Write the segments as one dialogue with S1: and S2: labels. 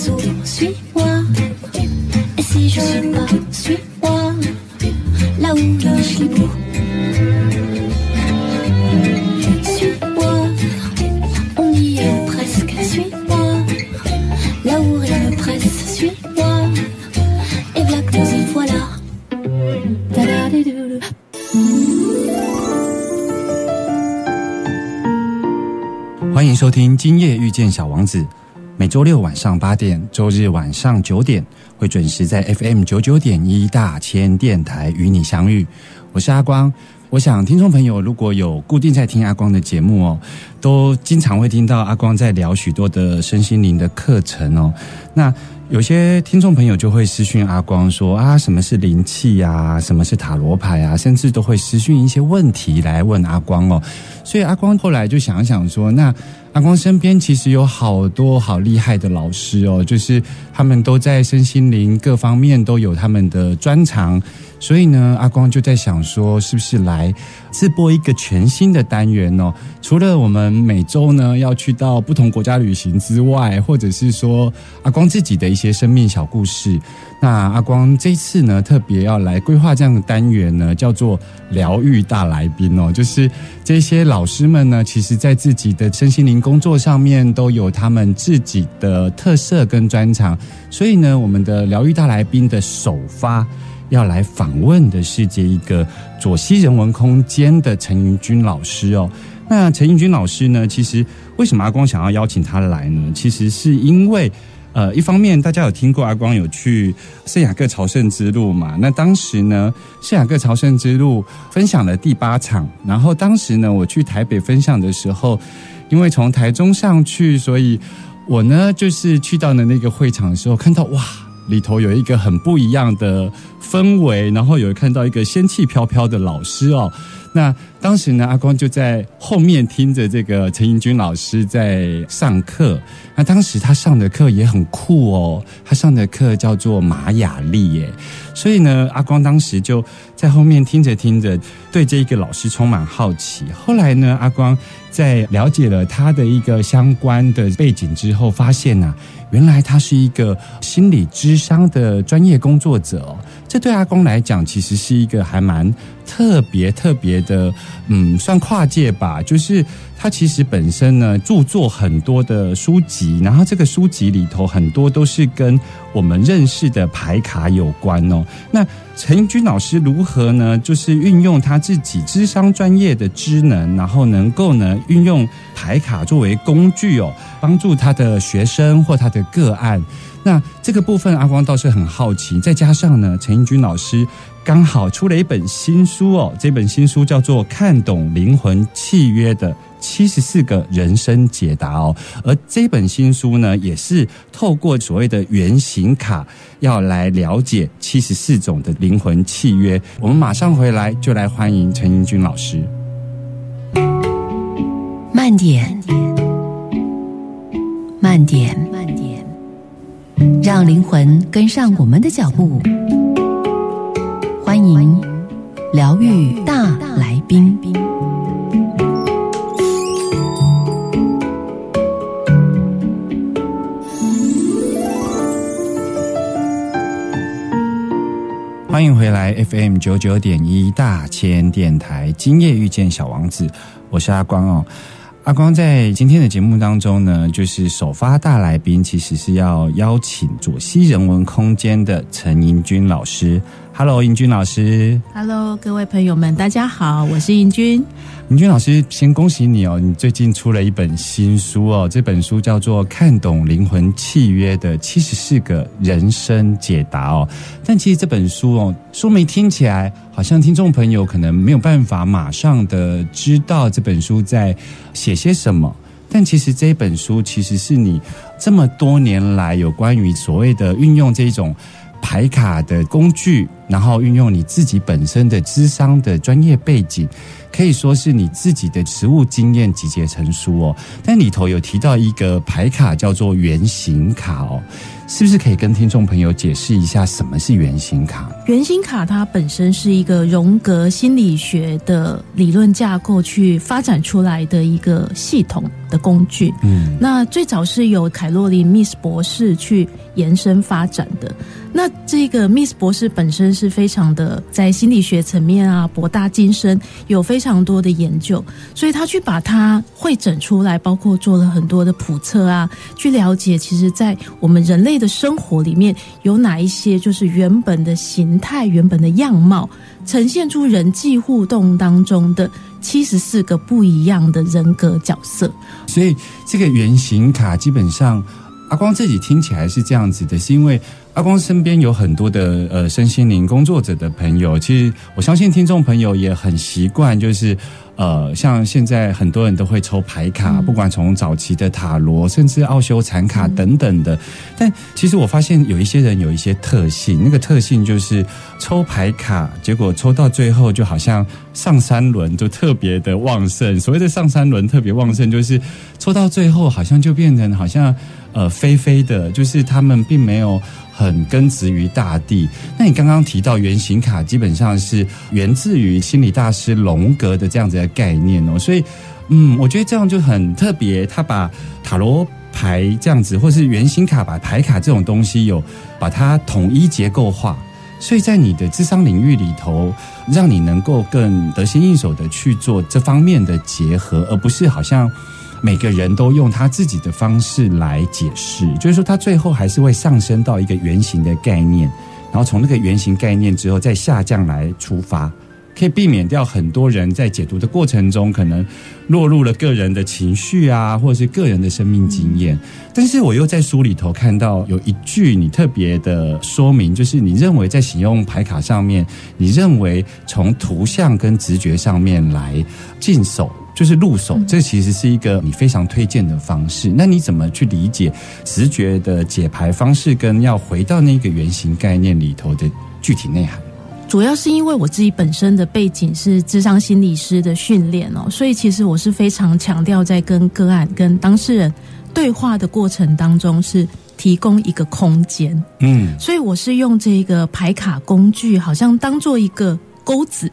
S1: où je sais souvent, suis-moi. Et si je suis pas, suis-moi, là où je suis beau. Suis-moi, on y est presque, suis-moi. Là où rien ne presse, suis-moi. Et voilà que nous y voilà. Ta-da-di-dou-dou.
S2: 欢迎收听《今夜遇见小王子》，每 周六晚上八点，周日晚上九点会准时在 FM 九九点一大千电台与你相遇。我是阿光。我想听众朋友如果有固定在听阿光的节目哦，都经常会听到阿光在聊许多的身心灵的课程哦。那有些听众朋友就会私讯阿光说啊，什么是灵气呀、什么是塔罗牌啊？甚至都会私讯一些问题来问阿光哦。所以阿光后来就想想说，那阿光身边其实有好多好厉害的老师哦，就是他们都在身心灵各方面都有他们的专长。所以呢，阿光就在想说，是不是来自播一个全新的单元哦？除了我们每周呢要去到不同国家旅行之外，或者是说阿光自己的一些生命小故事，那阿光这次呢特别要来规划这样的单元呢，叫做疗愈大来宾哦，就是这些老师们呢，其实在自己的身心灵工作上面都有他们自己的特色跟专长，所以呢，我们的疗愈大来宾的首发。要来访问的是这一个左西人文空间的陈云君老师哦。那陈云君老师呢，其实为什么阿光想要邀请他来呢？其实是因为。呃，一方面大家有听过阿光有去圣雅各朝圣之路嘛？那当时呢，圣雅各朝圣之路分享了第八场，然后当时呢，我去台北分享的时候，因为从台中上去，所以我呢就是去到了那个会场的时候，看到哇。里头有一个很不一样的氛围，然后有看到一个仙气飘飘的老师哦。那当时呢，阿光就在后面听着这个陈英军老师在上课。那当时他上的课也很酷哦，他上的课叫做玛雅历耶。所以呢，阿光当时就在后面听着听着，对这一个老师充满好奇。后来呢，阿光在了解了他的一个相关的背景之后，发现呐、原来他是一个心理智商的专业工作者哦。这对阿公来讲，其实是一个还蛮特别特别的，嗯，算跨界吧。就是他其实本身呢，著作很多的书籍，然后这个书籍里头很多都是跟我们认识的牌卡有关哦。那陈君老师如何呢？就是运用他自己智商专业的知能，然后能够呢运用牌卡作为工具哦，帮助他的学生或他的个案。那这个部分阿光倒是很好奇，再加上呢，陈英军老师刚好出了一本新书哦，这本新书叫做《看懂灵魂契约的七十四个人生解答》哦，而这本新书呢，也是透过所谓的原型卡，要来了解七十四种的灵魂契约。我们马上回来就来欢迎陈英军老师。
S1: 慢点，慢点，慢点，让灵魂跟上我们的脚步。欢迎疗愈大来宾。
S2: 欢迎回来 FM 九九点一大千电台，今夜遇见小王子，我是阿光哦。阿光在今天的节目当中呢，就是首发大来宾，其实是要邀请左西人文空间的陈英君老师。Hello，英君老师。
S3: Hello，各位朋友们，大家好，我是英君。
S2: 英君老师，先恭喜你哦！你最近出了一本新书哦，这本书叫做《看懂灵魂契约的七十四个人生解答》哦。但其实这本书哦，书名听起来好像听众朋友可能没有办法马上的知道这本书在写些什么。但其实这本书其实是你这么多年来有关于所谓的运用这种牌卡的工具，然后运用你自己本身的智商的专业背景，可以说是你自己的实务经验集结成书哦。但里头有提到一个牌卡叫做原型卡哦，是不是可以跟听众朋友解释一下什么是原型卡？
S3: 原型卡它本身是一个荣格心理学的理论架构去发展出来的一个系统的工具。
S2: 嗯，
S3: 那最早是由凯洛琳 Miss 博士去延伸发展的。那这个 Miss 博士本身是非常的在心理学层面啊博大精深，有非常多的研究，所以他去把它汇整出来，包括做了很多的普测啊，去了解其实在我们人类的生活里面有哪一些就是原本的形态、原本的样貌，呈现出人际互动当中的七十四个不一样的人格角色。
S2: 所以这个原型卡基本上，阿光自己听起来是这样子的，是因为阿光身边有很多的呃身心灵工作者的朋友，其实我相信听众朋友也很习惯，就是呃，像现在很多人都会抽牌卡，不管从早期的塔罗，甚至奥修禅卡等等的。但其实我发现有一些人有一些特性，那个特性就是抽牌卡，结果抽到最后就好像上三轮就特别的旺盛。所谓的上三轮特别旺盛，就是抽到最后好像就变成好像呃飞飞的，就是他们并没有。很根植于大地。那你刚刚提到原型卡，基本上是源自于心理大师荣格的这样子的概念哦。所以，嗯，我觉得这样就很特别。他把塔罗牌这样子，或是原型卡，把牌卡这种东西有把它统一结构化，所以在你的智商领域里头，让你能够更得心应手的去做这方面的结合，而不是好像。每个人都用他自己的方式来解释，就是说，他最后还是会上升到一个原型的概念，然后从那个原型概念之后再下降来出发，可以避免掉很多人在解读的过程中可能落入了个人的情绪啊，或者是个人的生命经验。但是我又在书里头看到有一句你特别的说明，就是你认为在使用牌卡上面，你认为从图像跟直觉上面来进手。就是入手，这其实是一个你非常推荐的方式。那你怎么去理解直觉的解牌方式，跟要回到那个原型概念里头的具体内涵？
S3: 主要是因为我自己本身的背景是智商心理师的训练哦，所以其实我是非常强调在跟个案、跟当事人对话的过程当中，是提供一个空间。
S2: 嗯，
S3: 所以我是用这个牌卡工具，好像当做一个钩子。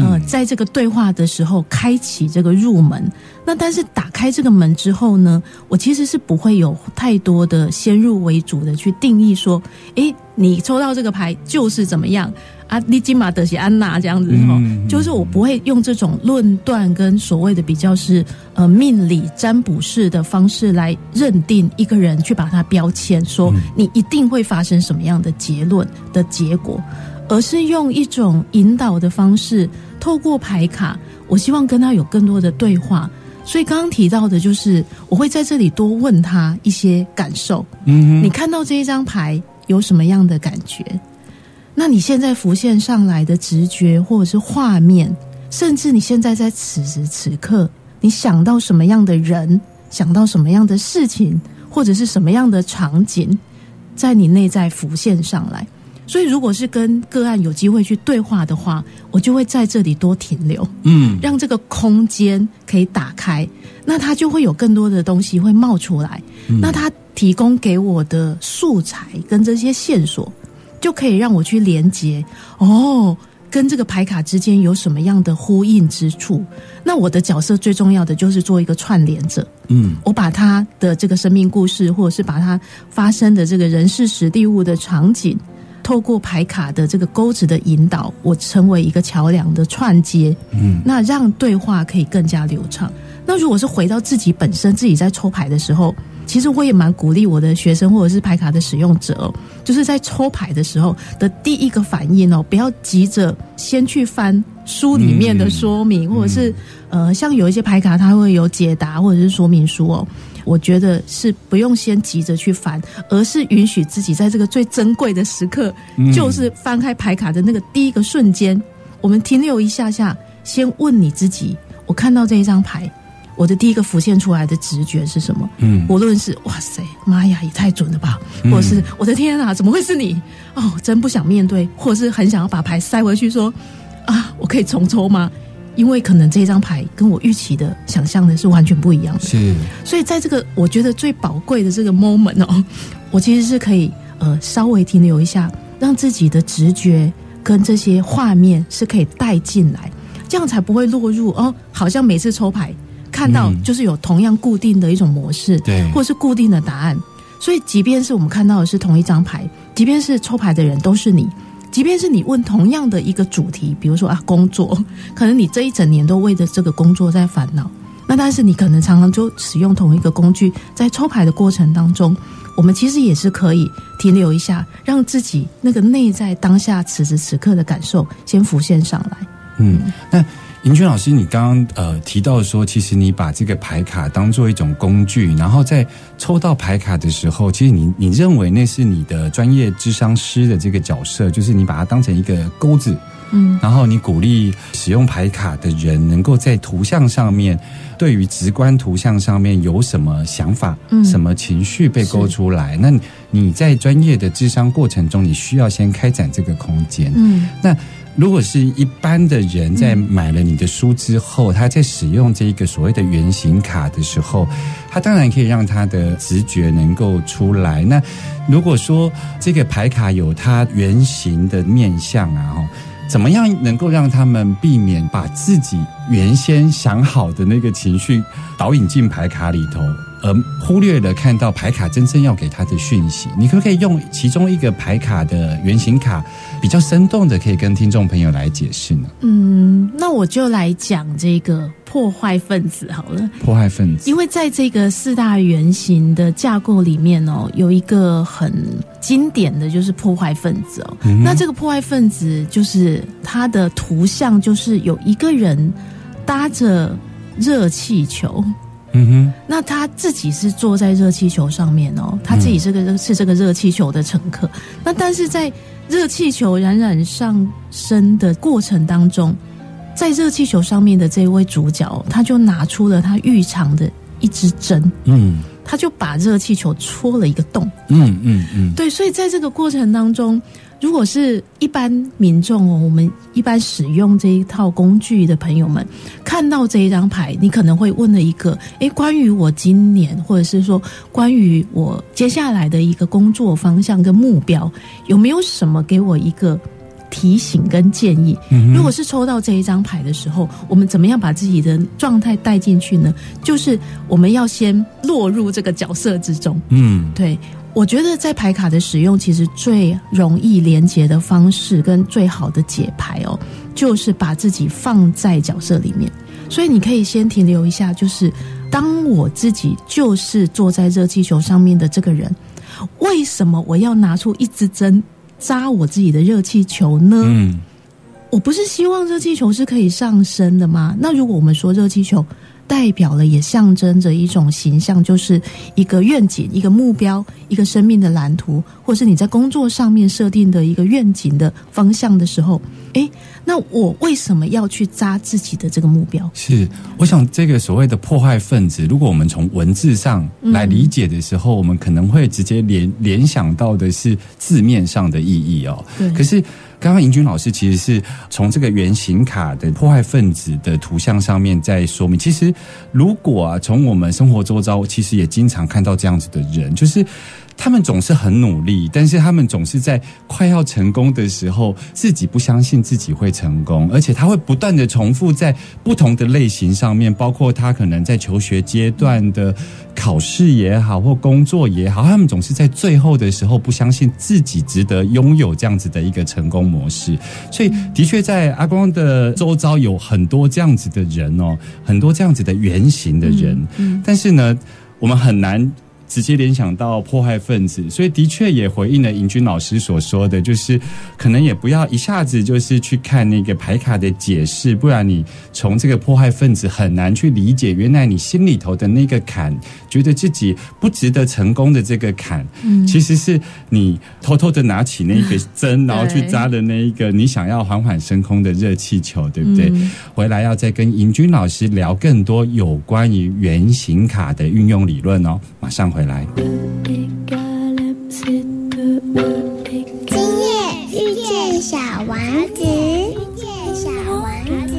S3: 呃，在这个对话的时候，开启这个入门。那但是打开这个门之后呢，我其实是不会有太多的先入为主的去定义说，诶，你抽到这个牌就是怎么样啊？你金马德西安娜这样子哈，就是我不会用这种论断跟所谓的比较是呃命理占卜式的方式来认定一个人，去把它标签说你一定会发生什么样的结论的结果。而是用一种引导的方式，透过牌卡，我希望跟他有更多的对话。所以刚刚提到的，就是我会在这里多问他一些感受。
S2: 嗯，
S3: 你看到这一张牌有什么样的感觉？那你现在浮现上来的直觉，或者是画面，甚至你现在在此时此刻，你想到什么样的人，想到什么样的事情，或者是什么样的场景，在你内在浮现上来？所以，如果是跟个案有机会去对话的话，我就会在这里多停留，
S2: 嗯，
S3: 让这个空间可以打开，那它就会有更多的东西会冒出来。那它提供给我的素材跟这些线索，就可以让我去连接哦，跟这个牌卡之间有什么样的呼应之处？那我的角色最重要的就是做一个串联者，
S2: 嗯，
S3: 我把他的这个生命故事，或者是把它发生的这个人事、实地物的场景。透过牌卡的这个钩子的引导，我成为一个桥梁的串接，
S2: 嗯，
S3: 那让对话可以更加流畅。那如果是回到自己本身，自己在抽牌的时候，其实我也蛮鼓励我的学生或者是牌卡的使用者，就是在抽牌的时候的第一个反应哦，不要急着先去翻书里面的说明，或者是呃，像有一些牌卡它会有解答或者是说明书哦。我觉得是不用先急着去翻，而是允许自己在这个最珍贵的时刻，就是翻开牌卡的那个第一个瞬间，我们停留一下下，先问你自己：我看到这一张牌，我的第一个浮现出来的直觉是什么？
S2: 嗯
S3: 无论是哇塞，妈呀，也太准了吧，或者是我的天啊，怎么会是你？哦，真不想面对，或者是很想要把牌塞回去说啊，我可以重抽吗？因为可能这张牌跟我预期的、想象的是完全不一样的。
S2: 是
S3: 所以在这个我觉得最宝贵的这个 moment 哦，我其实是可以呃稍微停留一下，让自己的直觉跟这些画面是可以带进来，这样才不会落入哦，好像每次抽牌看到
S2: 嗯
S3: 就是有同样固定的一种模式，
S2: 对
S3: 或是固定的答案。所以，即便是我们看到的是同一张牌，即便是抽牌的人都是你，即便是你问同样的一个主题，比如说啊工作，可能你这一整年都为着这个工作在烦恼，那但是你可能常常就使用同一个工具，在抽牌的过程当中，我们其实也是可以停留一下，让自己那个内在当下此时此刻的感受先浮现上来。
S2: 嗯，那尹娟老师，你刚刚呃提到说，其实你把这个牌卡当做一种工具，然后在抽到牌卡的时候，其实你你认为那是你的专业智商师的这个角色，就是你把它当成一个钩子，
S3: 嗯，
S2: 然后你鼓励使用牌卡的人能够在图像上面，对于直观图像上面有什么想法，
S3: 嗯。
S2: 什么情绪被勾出来，那你在专业的智商过程中，你需要先开展这个空间，
S3: 嗯。
S2: 那如果是一般的人在买了你的书之后，他在使用这个所谓的原型卡的时候，他当然可以让他的直觉能够出来。那如果说这个牌卡有它原型的面相啊，哈。怎么样能够让他们避免把自己原先想好的那个情绪导引进牌卡里头，而忽略了看到牌卡真正要给他的讯息？你可不可以用其中一个牌卡的原型卡比较生动的，可以跟听众朋友来解释呢？
S3: 嗯，那我就来讲这个破坏分子好了。
S2: 破坏分子，
S3: 因为在这个四大原型的架构里面哦，有一个很经典的就是破坏分子哦。那这个破坏分子就是它的图像，就是有一个人搭着热气球，
S2: 嗯哼。
S3: 那他自己是坐在热气球上面哦，他自己是个、是这个热气球的乘客。那但是在热气球冉冉上升的过程当中，在热气球上面的这位主角，他就拿出了他预藏的一支针，
S2: 嗯。
S3: 他就把热气球戳了一个洞。
S2: 嗯嗯嗯，
S3: 对，所以在这个过程当中，如果是一般民众哦，我们一般使用这一套工具的朋友们，看到这一张牌，你可能会问了一个：诶，关于我今年，或者是说关于我接下来的一个工作方向跟目标，有没有什么给我一个？提醒跟建议，如果是抽到这一张牌的时候，我们怎么样把自己的状态带进去呢？就是我们要先落入这个角色之中，
S2: 嗯
S3: 对，我觉得在牌卡的使用，其实最容易连接的方式跟最好的解牌哦，就是把自己放在角色里面。所以你可以先停留一下，就是当我自己就是坐在热气球上面的这个人，为什么我要拿出一支针扎我自己的热气球呢？
S2: 嗯
S3: 我不是希望热气球是可以上升的吗？那如果我们说热气球代表了，也象征着一种形象，就是一个愿景、一个目标、一个生命的蓝图，或是你在工作上面设定的一个愿景的方向的时候，诶，那我为什么要去扎自己的这个目标？
S2: 是，我想这个所谓的破坏分子，如果我们从文字上来理解的时候，我们可能会直接联联想到的是字面上的意义哦。
S3: 对
S2: 可是刚刚尹军老师其实是从这个圆形卡的破坏分子的图像上面在说明，其实如果啊，从我们生活周遭，其实也经常看到这样子的人，就是。他们总是很努力，但是他们总是在快要成功的时候，自己不相信自己会成功，而且他会不断的重复在不同的类型上面，包括他可能在求学阶段的考试也好，或工作也好，他们总是在最后的时候不相信自己值得拥有这样子的一个成功模式。所以，的确在阿光的周遭有很多这样子的人哦，很多这样子的原型的人，但是呢，我们很难。直接联想到破坏分子，所以的确也回应了尹军老师所说的，就是可能也不要一下子就是去看那个牌卡的解释，不然你从这个破坏分子很难去理解，原来你心里头的那个坎，觉得自己不值得成功的这个坎，嗯，其实是你偷偷的拿起那个针，然后去扎的那一个你想要缓缓升空的热气球，对不对？回来要再跟尹军老师聊更多有关于原型卡的运用理论哦，马上回来。
S4: 今夜遇见小王子，遇见小王子。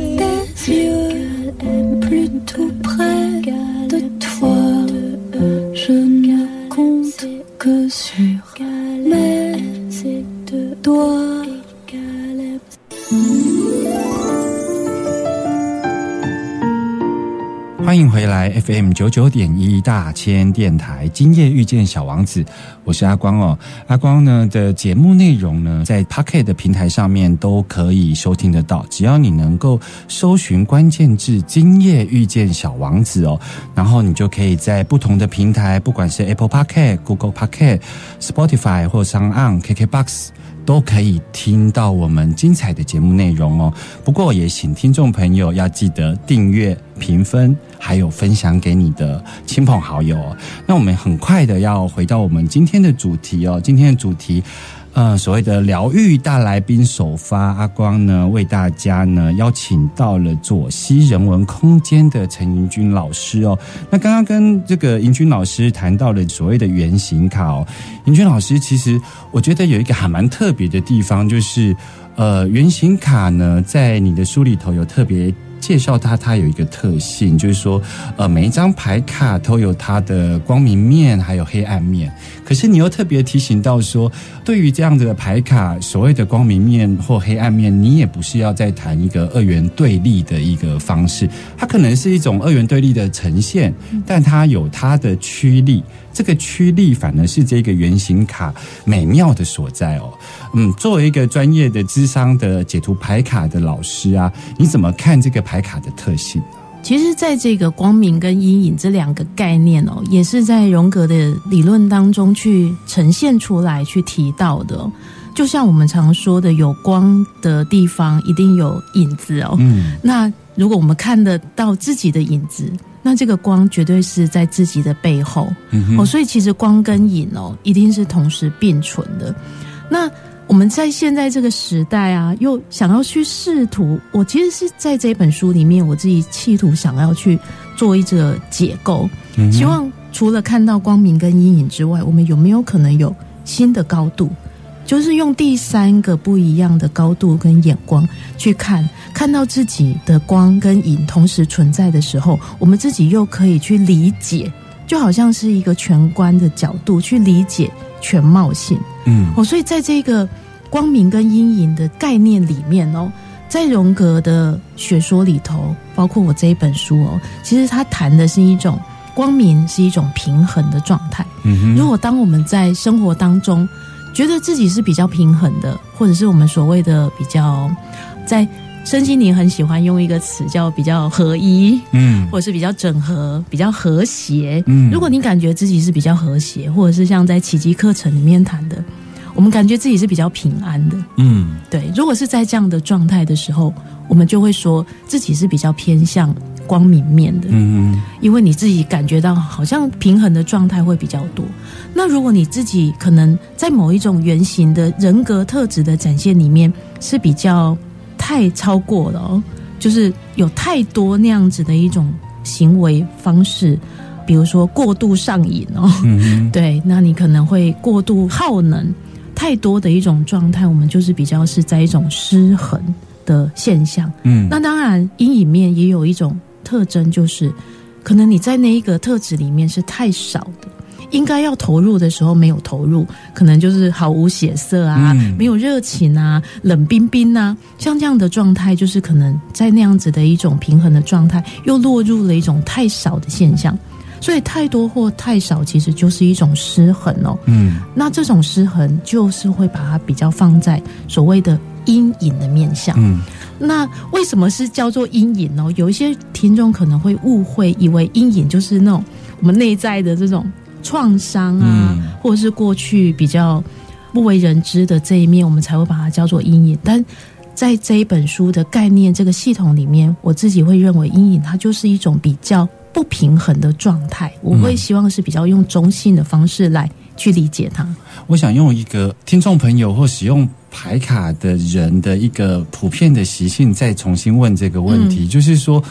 S2: 欢迎回来 FM 九九点一大千电台，今夜遇见小王子，我是阿光哦。阿光呢的节目内容呢，在 Pocket 的平台上面都可以收听得到，只要你能够搜寻关键字“今夜遇见小王子”哦，然后你就可以在不同的平台，不管是 Apple Pocket、Google Pocket、Spotify 或上 o n KKBox。都可以听到我们精彩的节目内容哦。不过也请听众朋友要记得订阅、评分，还有分享给你的亲朋好友哦。那我们很快的要回到我们今天的主题哦。今天的主题。呃，所谓的疗愈大来宾首发，阿光呢为大家呢邀请到了左西人文空间的陈云君老师哦。那刚刚跟这个云君老师谈到了所谓的原型卡哦，云君老师其实我觉得有一个还蛮特别的地方，就是呃原型卡呢在你的书里头有特别。介绍它，它有一个特性，就是说，呃，每一张牌卡都有它的光明面，还有黑暗面。可是你又特别提醒到说，对于这样子的牌卡，所谓的光明面或黑暗面，你也不是要再谈一个二元对立的一个方式，它可能是一种二元对立的呈现，但它有它的驱力。这个驱力反而是这个圆形卡美妙的所在哦。嗯，作为一个专业的智商的解读牌卡的老师啊，你怎么看这个牌卡的特性？
S3: 其实，在这个光明跟阴影这两个概念哦，也是在荣格的理论当中去呈现出来、去提到的。就像我们常说的，有光的地方一定有影子哦。嗯，那如果我们看得到自己的影子。那这个光绝对是在自己的背后哦，所以其实光跟影哦，一定是同时并存的。那我们在现在这个时代啊，又想要去试图，我其实是在这本书里面，我自己企图想要去做一个解构，希望除了看到光明跟阴影之外，我们有没有可能有新的高度？就是用第三个不一样的高度跟眼光去看，看到自己的光跟影同时存在的时候，我们自己又可以去理解，就好像是一个全观的角度去理解全貌性。嗯，哦，所以在这个光明跟阴影的概念里面哦，在荣格的学说里头，包括我这一本书哦，其实他谈的是一种光明是一种平衡的状态。嗯如果当我们在生活当中。觉得自己是比较平衡的，或者是我们所谓的比较，在身心灵很喜欢用一个词叫比较合一，嗯，或者是比较整合、比较和谐。嗯，如果你感觉自己是比较和谐，或者是像在奇迹课程里面谈的，我们感觉自己是比较平安的，嗯，对。如果是在这样的状态的时候，我们就会说自己是比较偏向。光明面的，嗯，因为你自己感觉到好像平衡的状态会比较多。那如果你自己可能在某一种原型的人格特质的展现里面是比较太超过了哦，就是有太多那样子的一种行为方式，比如说过度上瘾哦，对，那你可能会过度耗能，太多的一种状态，我们就是比较是在一种失衡的现象。嗯，那当然阴影面也有一种。特征就是，可能你在那一个特质里面是太少的，应该要投入的时候没有投入，可能就是毫无血色啊，没有热情啊，冷冰冰啊，像这样的状态，就是可能在那样子的一种平衡的状态，又落入了一种太少的现象。所以太多或太少，其实就是一种失衡哦。嗯，那这种失衡就是会把它比较放在所谓的阴影的面相。嗯。那为什么是叫做阴影呢？有一些听众可能会误会，以为阴影就是那种我们内在的这种创伤啊，或者是过去比较不为人知的这一面，我们才会把它叫做阴影。但在这一本书的概念这个系统里面，我自己会认为阴影它就是一种比较不平衡的状态。我会希望是比较用中性的方式来去理解它。
S2: 我想用一个听众朋友或使用牌卡的人的一个普遍的习性，再重新问这个问题，就是说，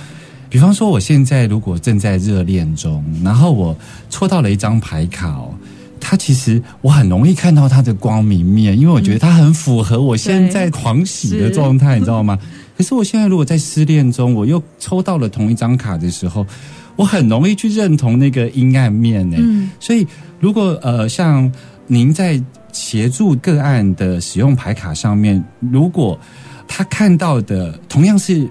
S2: 比方说我现在如果正在热恋中，然后我抽到了一张牌卡哦。它其实我很容易看到它的光明面，因为我觉得它很符合我现在狂喜的状态，你知道吗？可是我现在如果在失恋中，我又抽到了同一张卡的时候，我很容易去认同那个阴暗面呢。所以，如果呃，像您在协助个案的使用牌卡上面，如果他看到的同样是。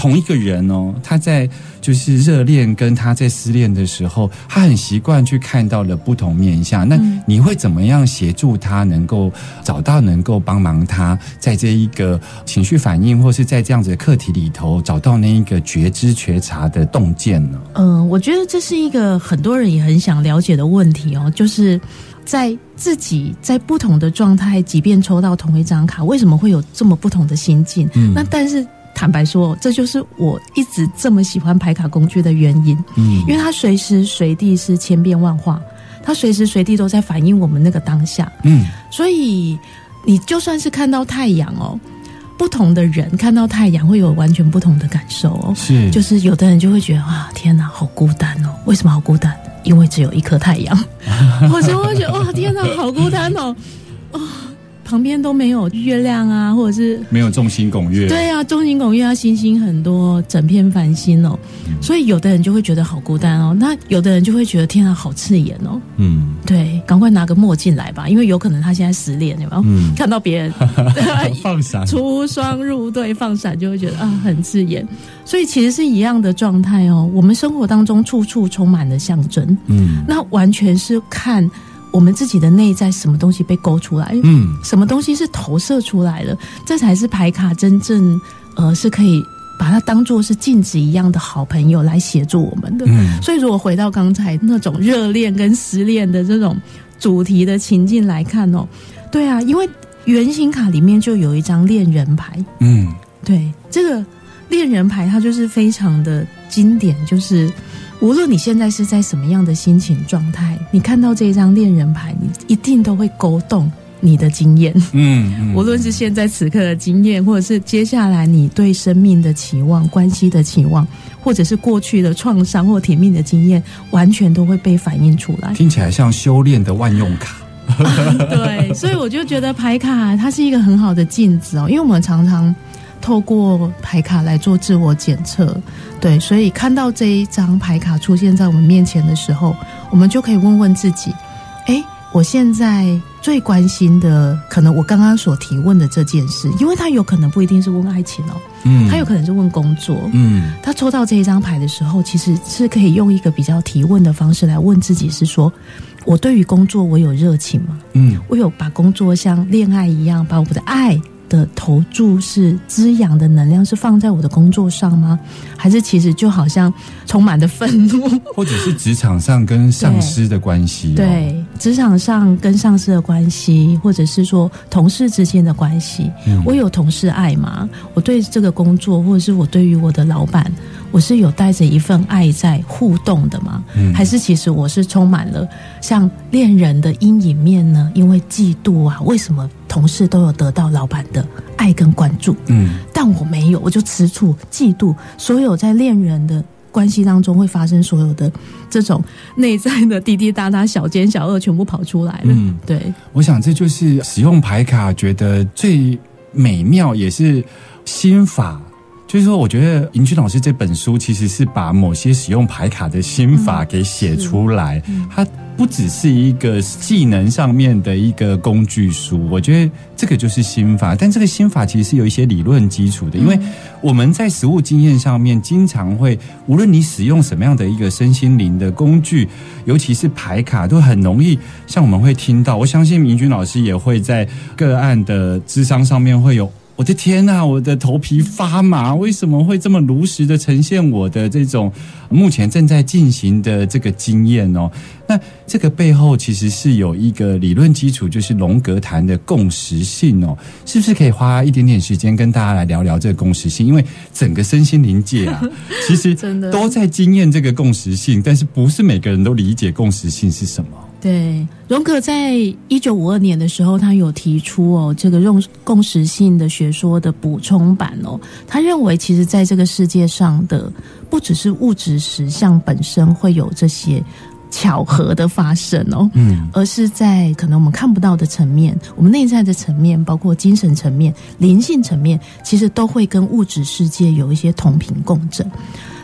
S2: 同一个人哦，他在就是热恋，跟他在失恋的时候，他很习惯去看到了不同面相。那你会怎么样协助他，能够找到能够帮忙他在这一个情绪反应，或是在这样子的课题里头，找到那一个觉知觉察的洞见呢？
S3: 嗯，我觉得这是一个很多人也很想了解的问题哦，就是在自己在不同的状态，即便抽到同一张卡，为什么会有这么不同的心境？嗯，那但是。坦白说，这就是我一直这么喜欢排卡工具的原因。嗯，因为它随时随地是千变万化，它随时随地都在反映我们那个当下。嗯，所以你就算是看到太阳哦，不同的人看到太阳会有完全不同的感受哦。
S2: 是，
S3: 就是有的人就会觉得啊，天哪，好孤单哦！为什么好孤单？因为只有一颗太阳。我就会觉得哇，天哪，好孤单哦，哦。旁边都没有月亮啊，或者是
S2: 没有众星拱月。
S3: 对啊，众星拱月啊，星星很多，整片繁星哦。所以有的人就会觉得好孤单哦，那有的人就会觉得天啊，好刺眼哦。嗯，对，赶快拿个墨镜来吧，因为有可能他现在失恋，有没有？看到别人
S2: 放闪
S3: 出双入对放闪，就会觉得啊，很刺眼。所以其实是一样的状态哦。我们生活当中处处充满了象征，嗯，那完全是看。我们自己的内在什么东西被勾出来？嗯，什么东西是投射出来了？这才是牌卡真正呃是可以把它当做是镜子一样的好朋友来协助我们的。嗯，所以如果回到刚才那种热恋跟失恋的这种主题的情境来看哦，对啊，因为圆形卡里面就有一张恋人牌。嗯，对，这个恋人牌它就是非常的经典，就是。无论你现在是在什么样的心情状态，你看到这一张恋人牌，你一定都会勾动你的经验。嗯，无论是现在此刻的经验，或者是接下来你对生命的期望、关系的期望，或者是过去的创伤或甜蜜的经验，完全都会被反映出来。
S2: 听起来像修炼的万用卡。
S3: 对，所以我就觉得牌卡它是一个很好的镜子哦，因为我们常常。透过牌卡来做自我检测，对，所以看到这一张牌卡出现在我们面前的时候，我们就可以问问自己：哎，我现在最关心的，可能我刚刚所提问的这件事，因为他有可能不一定是问爱情哦，嗯，他有可能是问工作，嗯，他抽到这一张牌的时候，其实是可以用一个比较提问的方式来问自己：是说我对于工作我有热情吗？嗯，我有把工作像恋爱一样，把我的爱。的投注是滋养的能量，是放在我的工作上吗？还是其实就好像充满的愤怒，
S2: 或者是职场上跟上司的关系？
S3: 对，职场上跟上司的关系，或者是说同事之间的关系，我有同事爱吗？我对这个工作，或者是我对于我的老板。我是有带着一份爱在互动的吗？还是其实我是充满了像恋人的阴影面呢？因为嫉妒啊，为什么同事都有得到老板的爱跟关注？嗯，但我没有，我就吃醋、嫉妒。所有在恋人的关系当中会发生所有的这种内在的滴滴答答、小奸小恶，全部跑出来了。嗯，对，
S2: 我想这就是使用牌卡觉得最美妙，也是心法。就是说，我觉得尹军老师这本书其实是把某些使用牌卡的心法给写出来，它不只是一个技能上面的一个工具书。我觉得这个就是心法，但这个心法其实是有一些理论基础的。因为我们在实物经验上面，经常会无论你使用什么样的一个身心灵的工具，尤其是牌卡，都很容易像我们会听到。我相信明君老师也会在个案的智商上面会有。我的天呐，我的头皮发麻，为什么会这么如实的呈现我的这种目前正在进行的这个经验哦？那这个背后其实是有一个理论基础，就是龙格谈的共识性哦，是不是可以花一点点时间跟大家来聊聊这个共识性？因为整个身心灵界啊，其实
S3: 真的
S2: 都在经验这个共识性，但是不是每个人都理解共识性是什么？
S3: 对，荣格在一九五二年的时候，他有提出哦，这个用共识性的学说的补充版哦，他认为其实在这个世界上的不只是物质实相本身会有这些巧合的发生哦，
S2: 嗯
S3: 而是在可能我们看不到的层面，我们内在的层面，包括精神层面、灵性层面，其实都会跟物质世界有一些同频共振。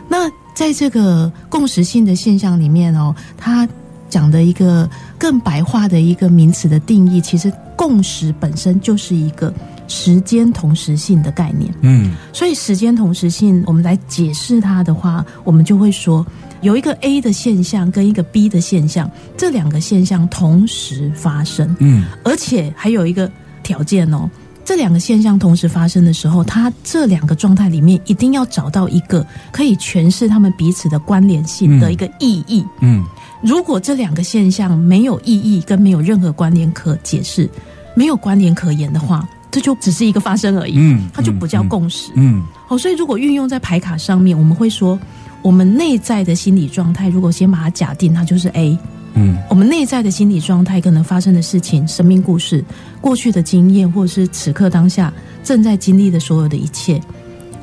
S3: 那在这个共识性的现象里面哦，它讲的一个更白话的一个名词的定义，其实共识本身就是一个时间同时性的概念。
S2: 嗯
S3: 所以时间同时性，我们来解释它的话，我们就会说有一个 A 的现象跟一个 B 的现象，这两个现象同时发生，
S2: 嗯
S3: 而且还有一个条件哦。这两个现象同时发生的时候，它这两个状态里面一定要找到一个可以诠释他们彼此的关联性的一个意义。
S2: 嗯
S3: 如果这两个现象没有意义跟没有任何关联可解释，没有关联可言的话，这就只是一个发生而已，
S2: 嗯
S3: 它就不叫共识。
S2: 嗯
S3: 哦，所以如果运用在牌卡上面，我们会说，我们内在的心理状态，如果先把它假定它就是 A，
S2: 嗯
S3: 我们内在的心理状态可能发生的事情、生命故事、过去的经验，或者是此刻当下正在经历的所有的一切，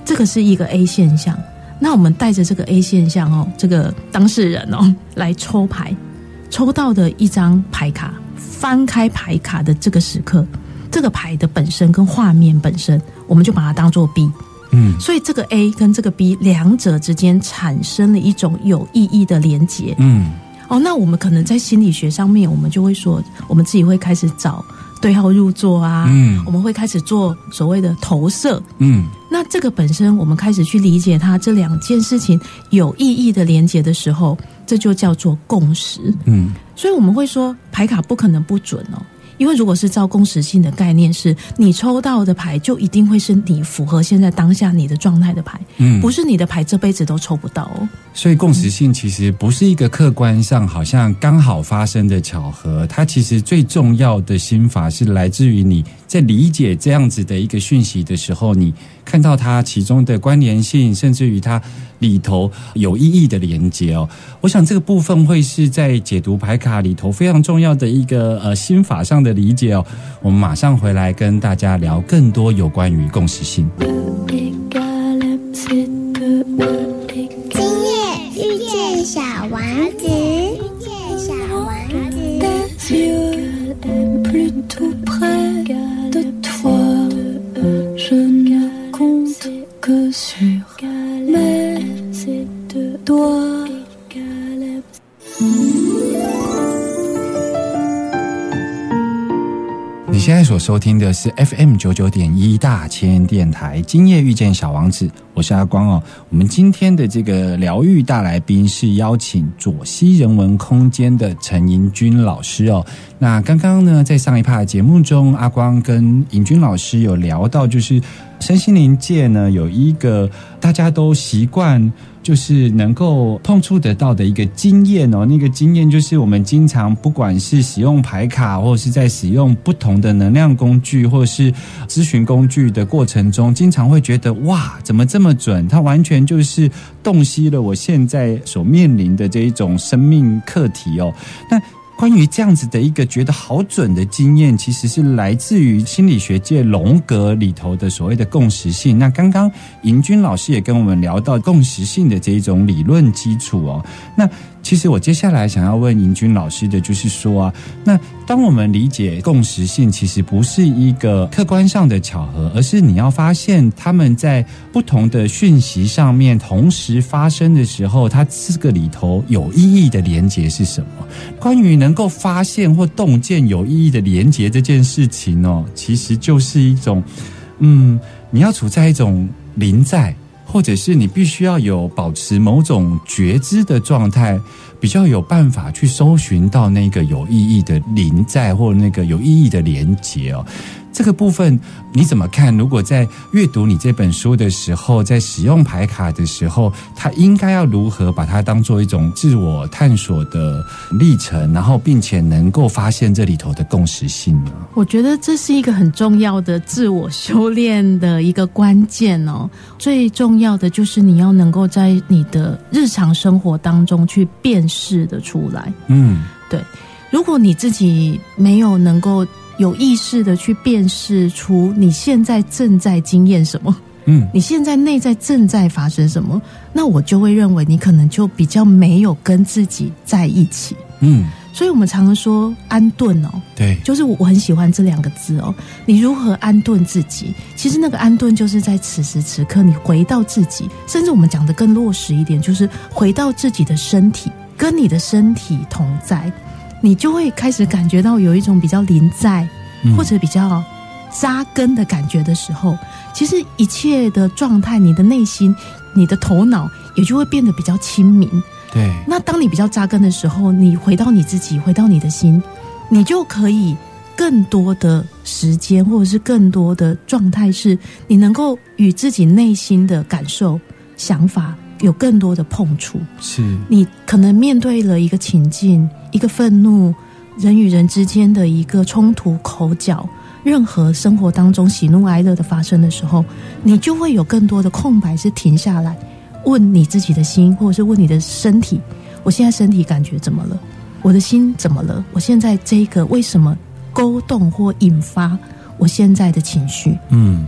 S3: 这个是一个 A 现象。那我们带着这个 A 现象哦，这个当事人哦来抽牌，抽到的一张牌卡，翻开牌卡的这个时刻，这个牌的本身跟画面本身，我们就把它当做 B。
S2: 嗯
S3: 所以这个 A 跟这个 B 两者之间产生了一种有意义的连结。
S2: 嗯
S3: 哦，那我们可能在心理学上面，我们就会说，我们自己会开始找对号入座啊，
S2: 嗯
S3: 我们会开始做所谓的投射。
S2: 嗯
S3: 那这个本身，我们开始去理解它这两件事情有意义的连接的时候，这就叫做共识。
S2: 嗯
S3: 所以我们会说，牌卡不可能不准哦。因为如果是照共识性的概念是，你抽到的牌就一定会是你符合现在当下你的状态的牌，
S2: 嗯
S3: 不是你的牌这辈子都抽不到哦。
S2: 所以共识性其实不是一个客观上好像刚好发生的巧合，它其实最重要的心法是来自于你在理解这样子的一个讯息的时候，你看到它其中的关联性，甚至于它里头有意义的连接哦。我想这个部分会是在解读牌卡里头非常重要的一个呃心法上的理解哦。我们马上回来跟大家聊更多有关于共识性。
S1: égale M, c'est 2 E égale
S4: 今夜遇见小王子，遇见小王子。
S2: 收听的是 FM 九九点一大千电台，今夜遇见小王子，我是阿光哦。我们今天的这个疗愈大来宾是邀请左西人文空间的陈盈君老师哦。那刚刚呢，在上一趴的节目中，阿光跟盈君老师有聊到，就是身心灵界呢有一个大家都习惯。就是能够碰触得到的一个经验哦，那个经验就是我们经常不管是使用牌卡，或者是在使用不同的能量工具，或是咨询工具的过程中，经常会觉得哇，怎么这么那么准？他完全就是洞悉了我现在所面临的这一种生命课题哦。那关于这样子的一个觉得好准的经验，其实是来自于心理学界荣格里头的所谓的共识性。那刚刚银军老师也跟我们聊到共识性的这一种理论基础哦。那其实我接下来想要问尹君老师的就是说啊，那当我们理解共识性，其实不是一个客观上的巧合，而是你要发现他们在不同的讯息上面同时发生的时候，它这个里头有意义的连结是什么？关于能够发现或洞见有意义的连结这件事情哦，其实就是一种，嗯，你要处在一种临在。或者是你必须要有保持某种觉知的状态，比较有办法去搜寻到那个有意义的临在或那个有意义的连接哦。这个部分你怎么看？如果在阅读你这本书的时候，在使用牌卡的时候，他应该要如何把它当做一种自我探索的历程，然后并且能够发现这里头的共识性呢？
S3: 我觉得这是一个很重要的自我修炼的一个关键哦。最重要的就是你要能够在你的日常生活当中去辨识的出来。
S2: 嗯，
S3: 对。如果你自己没有能够有意识的去辨识出你现在正在经验什么，
S2: 嗯，
S3: 你现在内在正在发生什么，那我就会认为你可能就比较没有跟自己在一起。
S2: 嗯，
S3: 所以我们常常说安顿哦，
S2: 对，
S3: 就是我我很喜欢这两个字哦。你如何安顿自己？其实那个安顿就是在此时此刻，你回到自己，甚至我们讲的更落实一点，就是回到自己的身体，跟你的身体同在。你就会开始感觉到有一种比较临在，或者比较扎根的感觉的时候，其实一切的状态，你的内心、你的头脑也就会变得比较清明。
S2: 对。
S3: 那当你比较扎根的时候，你回到你自己，回到你的心，你就可以更多的时间，或者是更多的状态，是你能够与自己内心的感受、想法。有更多的碰触，
S2: 是
S3: 你可能面对了一个情境，一个愤怒，人与人之间的一个冲突、口角，任何生活当中喜怒哀乐的发生的时候，你就会有更多的空白，是停下来问你自己的心，或者是问你的身体：我现在身体感觉怎么了？我的心怎么了？我现在这个为什么勾动或引发我现在的情绪？
S2: 嗯。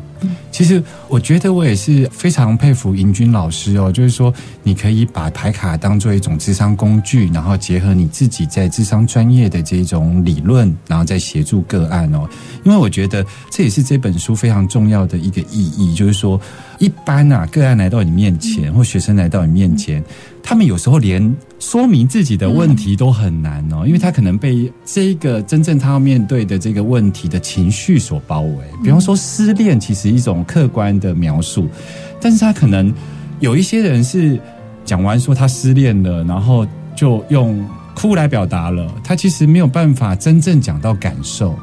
S2: 其实我觉得我也是非常佩服尹军老师哦，就是说你可以把牌卡当做一种智商工具，然后结合你自己在智商专业的这种理论，然后再协助个案哦。因为我觉得这也是这本书非常重要的一个意义，就是说一般啊个案来到你面前，或学生来到你面前。他们有时候连说明自己的问题都很难哦，因为他可能被这个真正他要面对的这个问题的情绪所包围。比方说失恋，其实一种客观的描述，但是他可能有一些人是讲完说他失恋了，然后就用哭来表达了，他其实没有办法真正讲到感受。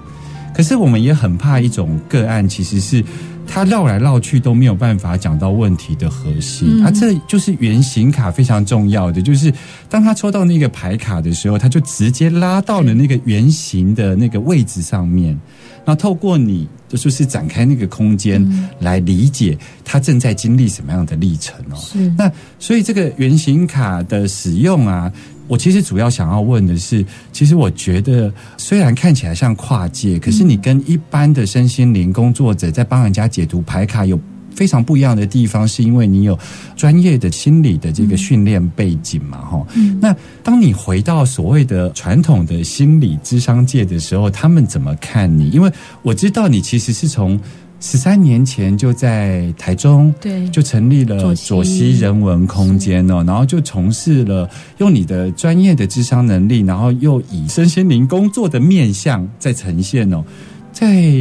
S2: 可是我们也很怕一种个案，其实是。他绕来绕去都没有办法讲到问题的核心，啊，这就是圆形卡非常重要的，就是当他抽到那个牌卡的时候，他就直接拉到了那个圆形的那个位置上面，那透过你就是展开那个空间来理解他正在经历什么样的历程哦。
S3: 是，
S2: 那所以这个圆形卡的使用啊。我其实主要想要问的是，其实我觉得虽然看起来像跨界，可是你跟一般的身心灵工作者在帮人家解读牌卡有非常不一样的地方，是因为你有专业的心理的这个训练背景嘛，哈。那当你回到所谓的传统的心理智商界的时候，他们怎么看你？因为我知道你其实是从。十三年前就在台中，
S3: 对，
S2: 就成立了左西人文空间哦，然后就从事了用你的专业的智商能力，然后又以身心灵工作的面向在呈现哦，在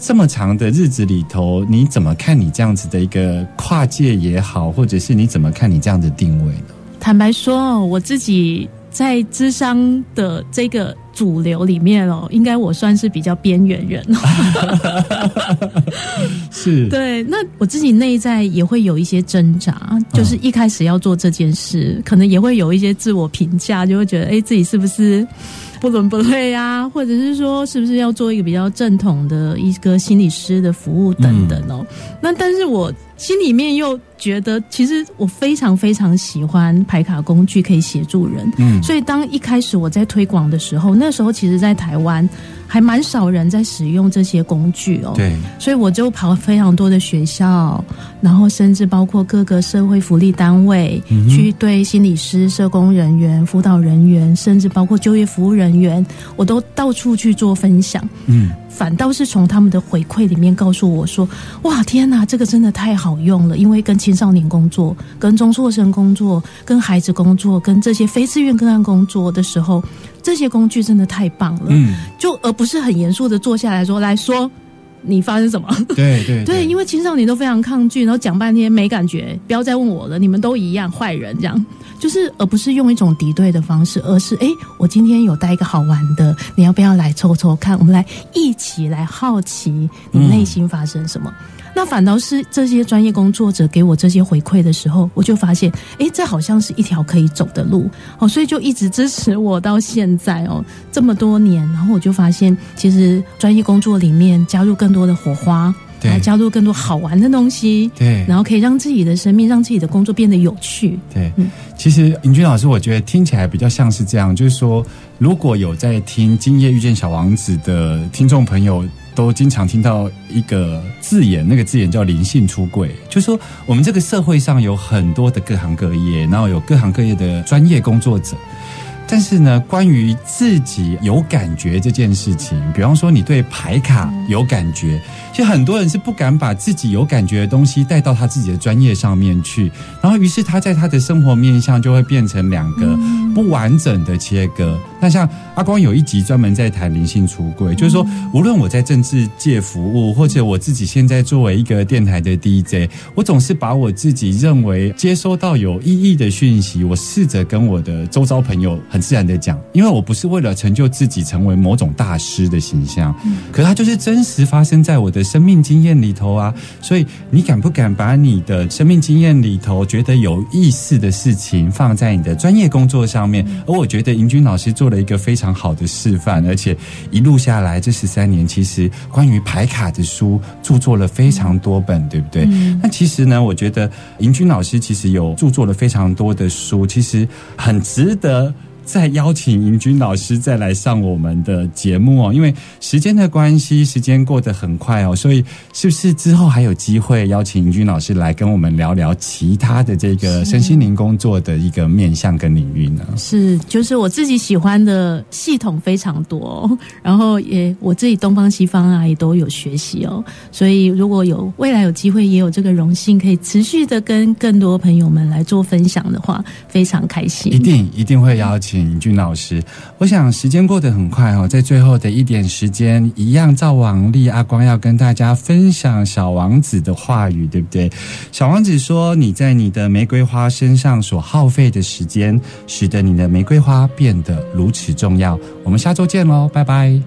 S2: 这么长的日子里头，你怎么看你这样子的一个跨界也好，或者是你怎么看你这样的定位呢？
S3: 坦白说，我自己在智商的这个。主流里面哦，应该我算是比较边缘人。
S2: 是，
S3: 对。那我自己内在也会有一些挣扎，就是一开始要做这件事，可能也会有一些自我评价，就会觉得，哎，自己是不是不伦不类啊？或者是说，是不是要做一个比较正统的一个心理师的服务等等哦？那但是我心里面又觉得，其实我非常非常喜欢排卡工具，可以协助人。嗯，所以当一开始我在推广的时候，那时候其实，在台湾还蛮少人在使用这些工具哦。
S2: 对，
S3: 所以我就跑非常多的学校，然后甚至包括各个社会福利单位，去对心理师、社工人员、辅导人员，甚至包括就业服务人员，我都到处去做分享。嗯。反倒是从他们的回馈里面告诉我说：“哇，天哪，这个真的太好用了！因为跟青少年工作、跟中辍生工作、跟孩子工作、跟这些非自愿个案工作的时候，这些工具真的太棒了。嗯，就而不是很严肃的坐下来说来说，你发生什么？
S2: 对对
S3: 对，因为青少年都非常抗拒，然后讲半天没感觉，不要再问我了，你们都一样坏人，这样就是而不是用一种敌对的方式，而是哎，我今天有带一个好玩的，你要不要来抽抽看？我们来一起来好奇你内心发生什么。那反倒是这些专业工作者给我这些回馈的时候，我就发现，哎，这好像是一条可以走的路哦，所以就一直支持我到现在哦，这么多年，然后我就发现，其实专业工作里面加入更多的火花，
S2: 对，
S3: 加入更多好玩的东西，
S2: 对，
S3: 然后可以让自己的生命，让自己的工作变得有趣。
S2: 对，其实尹军老师，我觉得听起来比较像是这样，就是说，如果有在听《今夜遇见小王子》的听众朋友。都经常听到一个字眼，那个字眼叫灵性出柜，就是说我们这个社会上有很多的各行各业，然后有各行各业的专业工作者。但是呢，关于自己有感觉这件事情，比方说你对牌卡有感觉，其实很多人是不敢把自己有感觉的东西带到他自己的专业上面去，然后于是他在他的生活面向就会变成两个不完整的切割。那像阿光有一集专门在谈灵性出柜，就是说无论我在政治界服务，或者我自己现在作为一个电台的 DJ，我总是把我自己认为接收到有意义的讯息，我试着跟我的周遭朋友很。自然的讲，因为我不是为了成就自己成为某种大师的形象，可它就是真实发生在我的生命经验里头啊。所以你敢不敢把你的生命经验里头觉得有意思的事情放在你的专业工作上面？而我觉得银军老师做了一个非常好的示范，而且一路下来这十三年，其实关于牌卡的书著作了非常多本，对不对？那其实呢，我觉得银军老师其实有著作了非常多的书，其实很值得。再邀请尹军老师再来上我们的节目哦，因为时间的关系，时间过得很快哦，所以是不是之后还有机会邀请尹军老师来跟我们聊聊其他的这个身心灵工作的一个面向跟领域呢？
S3: 是，就是我自己喜欢的系统非常多，然后也我自己东方西方啊也都有学习哦，所以如果有未来有机会，也有这个荣幸可以持续的跟更多朋友们来做分享的话，非常开心。
S2: 一定一定会邀请。尹俊老师，我想时间过得很快哦，在最后的一点时间，一样照往例，阿光要跟大家分享小王子的话语，对不对？小王子说：“你在你的玫瑰花身上所耗费的时间，使得你的玫瑰花变得如此重要。”我们下周见喽，拜拜。